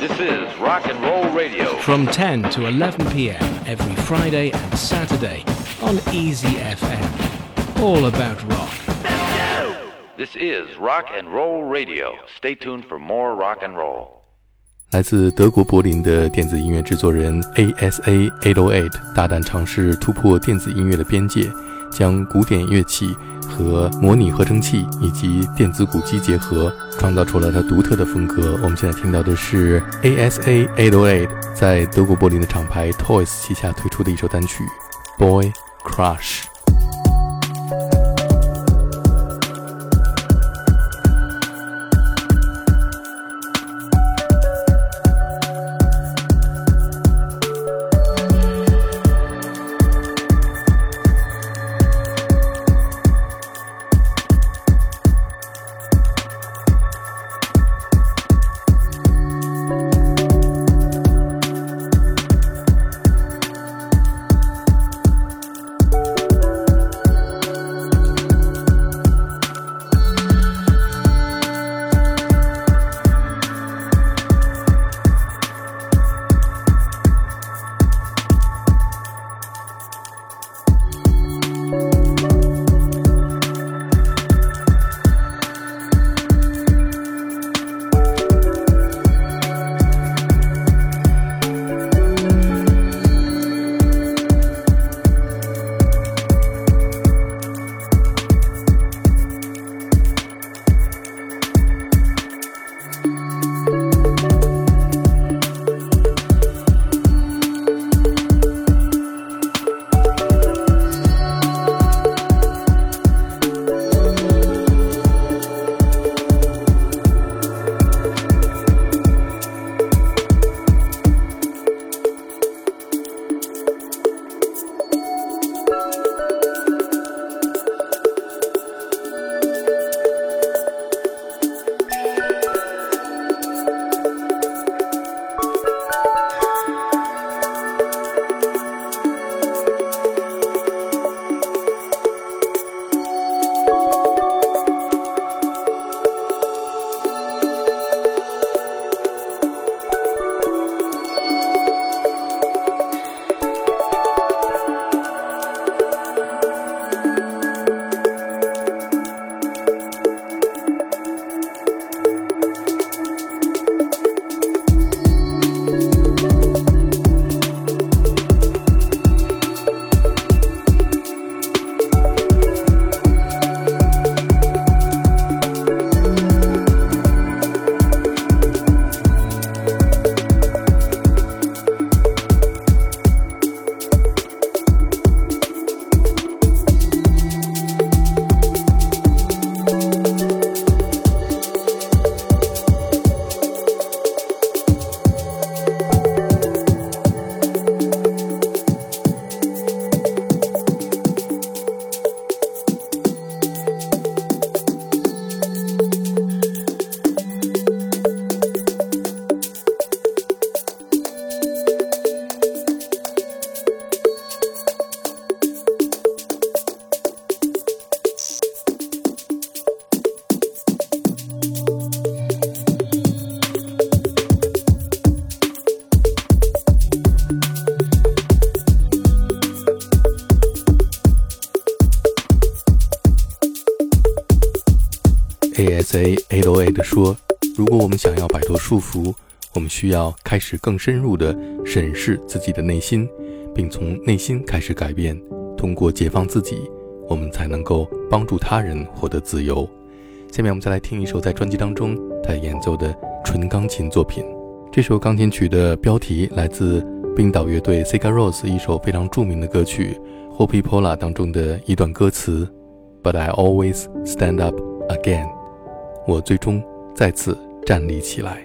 This is Rock and Roll Radio. From 10 to 11 p.m. every Friday and Saturday on Easy FM. All about rock. This is Rock and Roll Radio. Stay tuned for more rock and roll. 来自德国柏林的电子音乐制作人 ASA 808大胆尝试突破电子音乐的边界，将古典乐器 和模拟合成器以及电子鼓机结合，创造出了它独特的风格。我们现在听到的是 ASA 808在德国柏林的厂牌 Toys 旗下推出的一首单曲《Boy Crush》。ASA 808的说：“如果我们想要摆脱束缚，我们需要开始更深入的审视自己的内心，并从内心开始改变。通过解放自己，我们才能够帮助他人获得自由。”下面我们再来听一首在专辑当中他演奏的纯钢琴作品。这首钢琴曲的标题来自冰岛乐队 Sigur Rós 一首非常著名的歌曲《Hopi Pola》当中的一段歌词：“But I always stand up again。”我最终再次站立起来。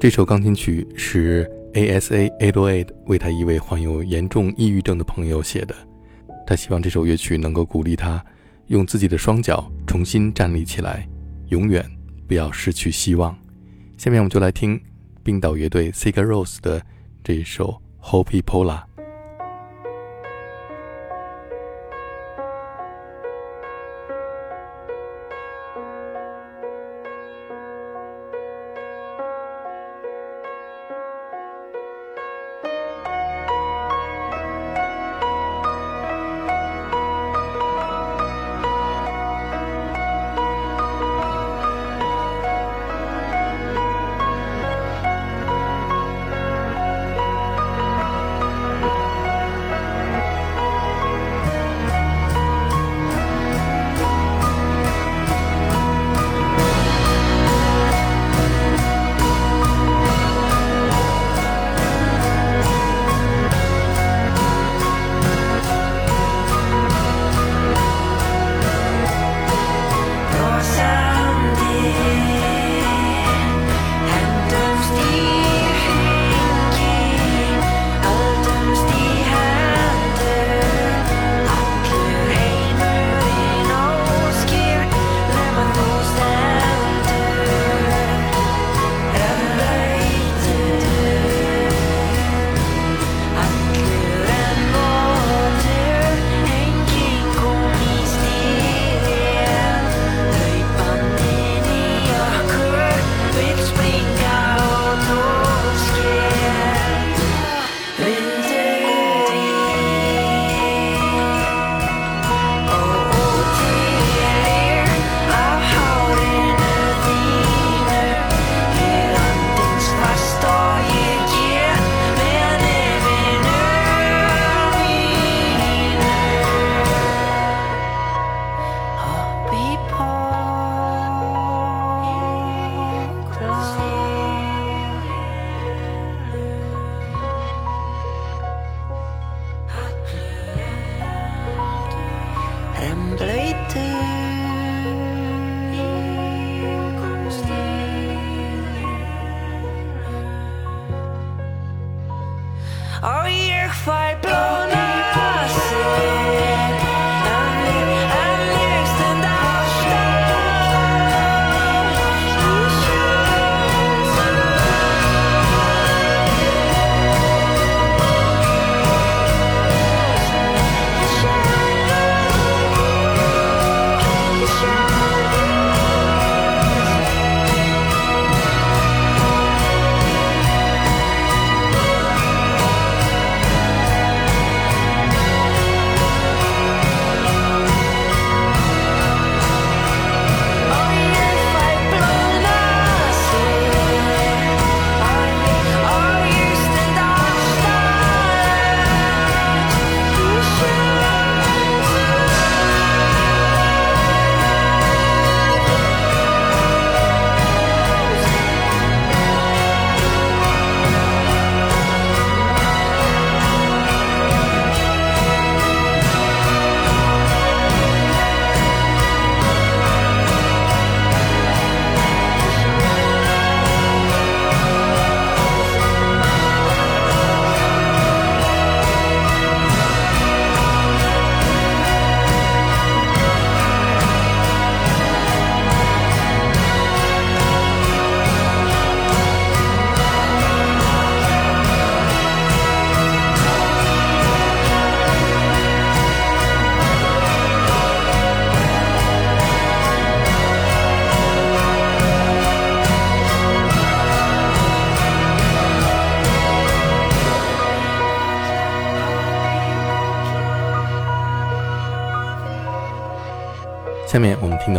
这首钢琴曲是 Asa Adelaid 为他一位患有严重抑郁症的朋友写的。他希望这首乐曲能够鼓励他用自己的双脚重新站立起来，永远不要失去希望。下面我们就来听冰岛乐队 Sigur Rós 的这一首 Hopi Pola。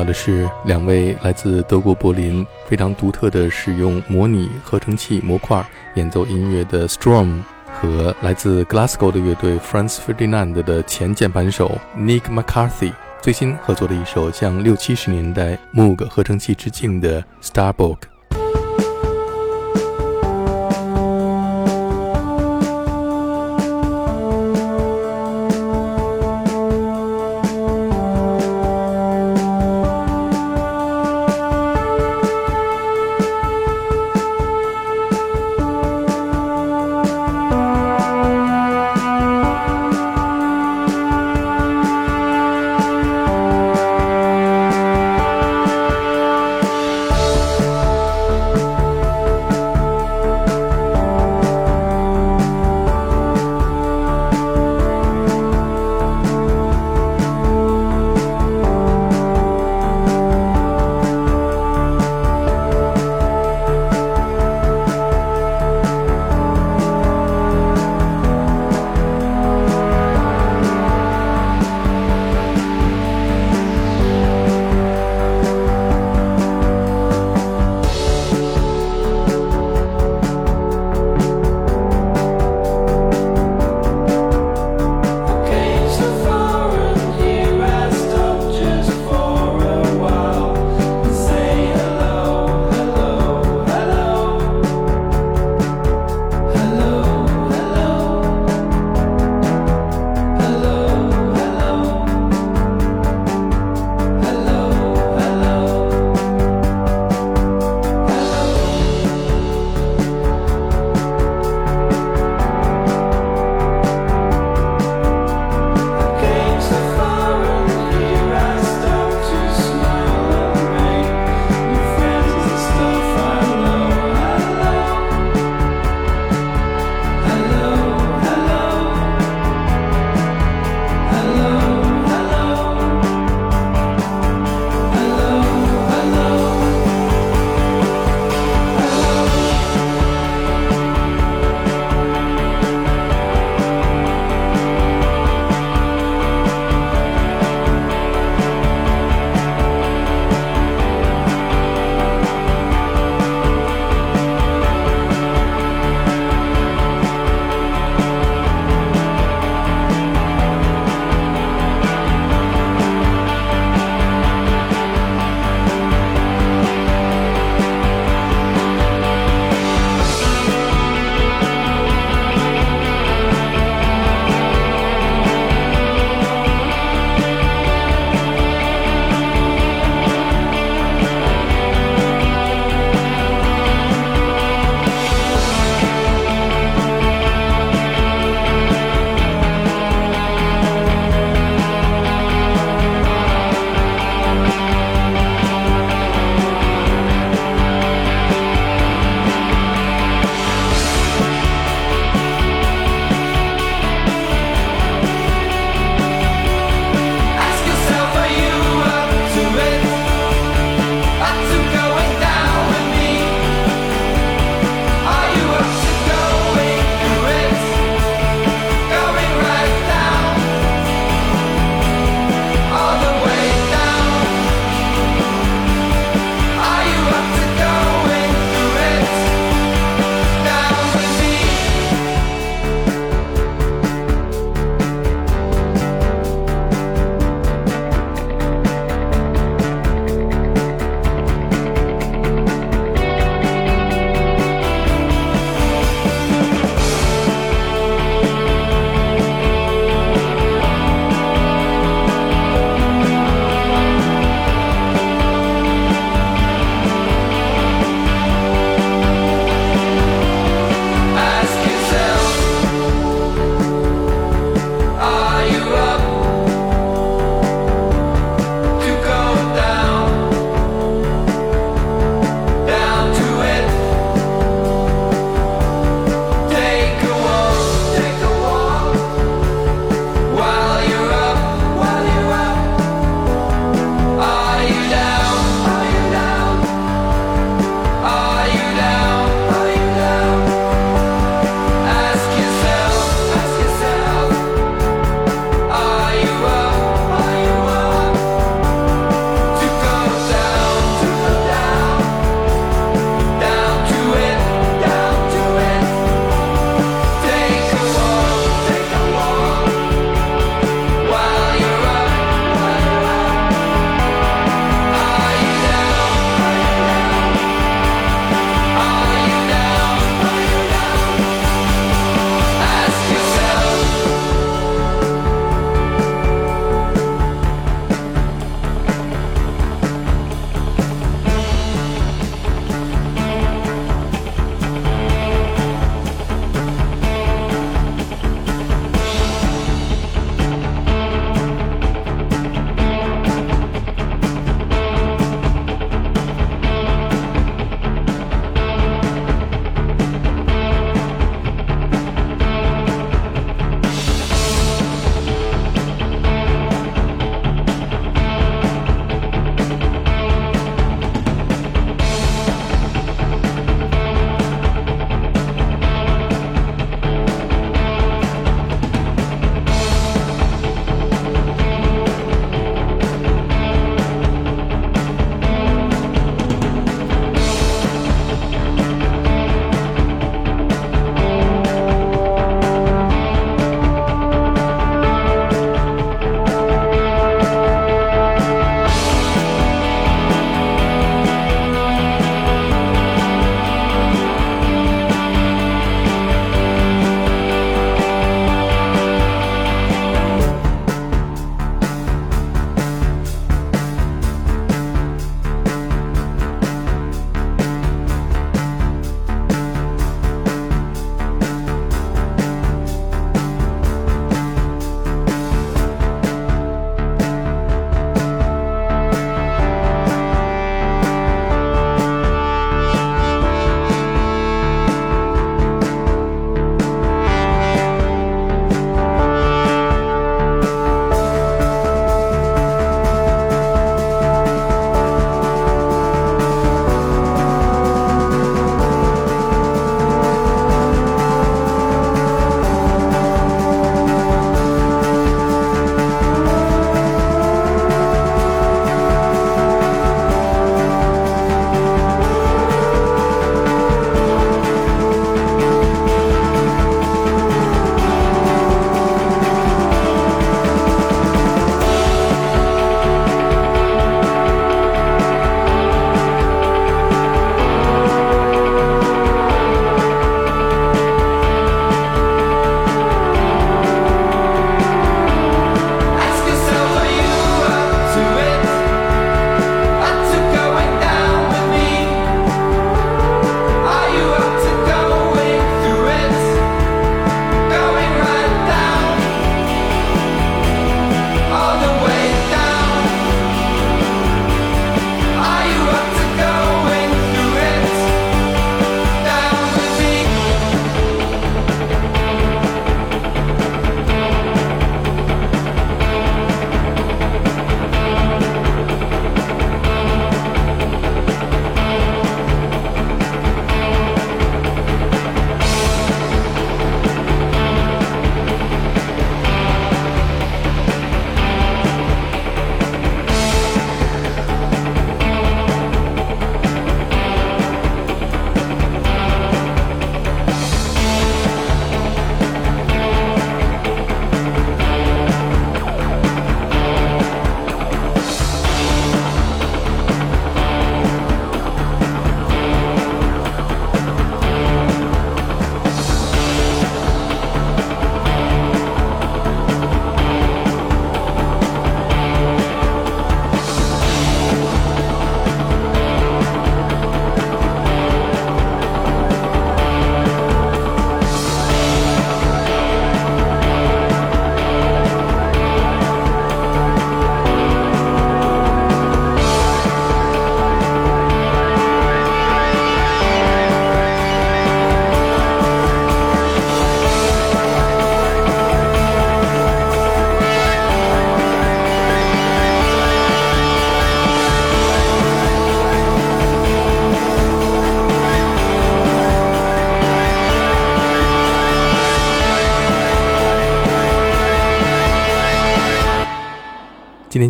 的是两位来自德国柏林非常独特的使用模拟合成器模块演奏音乐的 Storm 和来自 Glasgow 的乐队 Franz Ferdinand 的前键盘手 Nick McCarthy 最新合作的一首向六七十年代 Moog 合成器致敬的 Starbuck。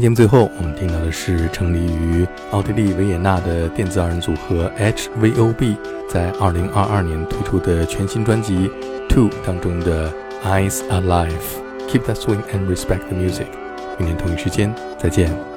节目最后，我们听到的是成立于奥地利维也纳的电子二人组合 HVOB 在二零二二年推出的全新专辑《Two》当中的《Eyes Alive》。Keep that swing and respect the music。明天同一时间再见。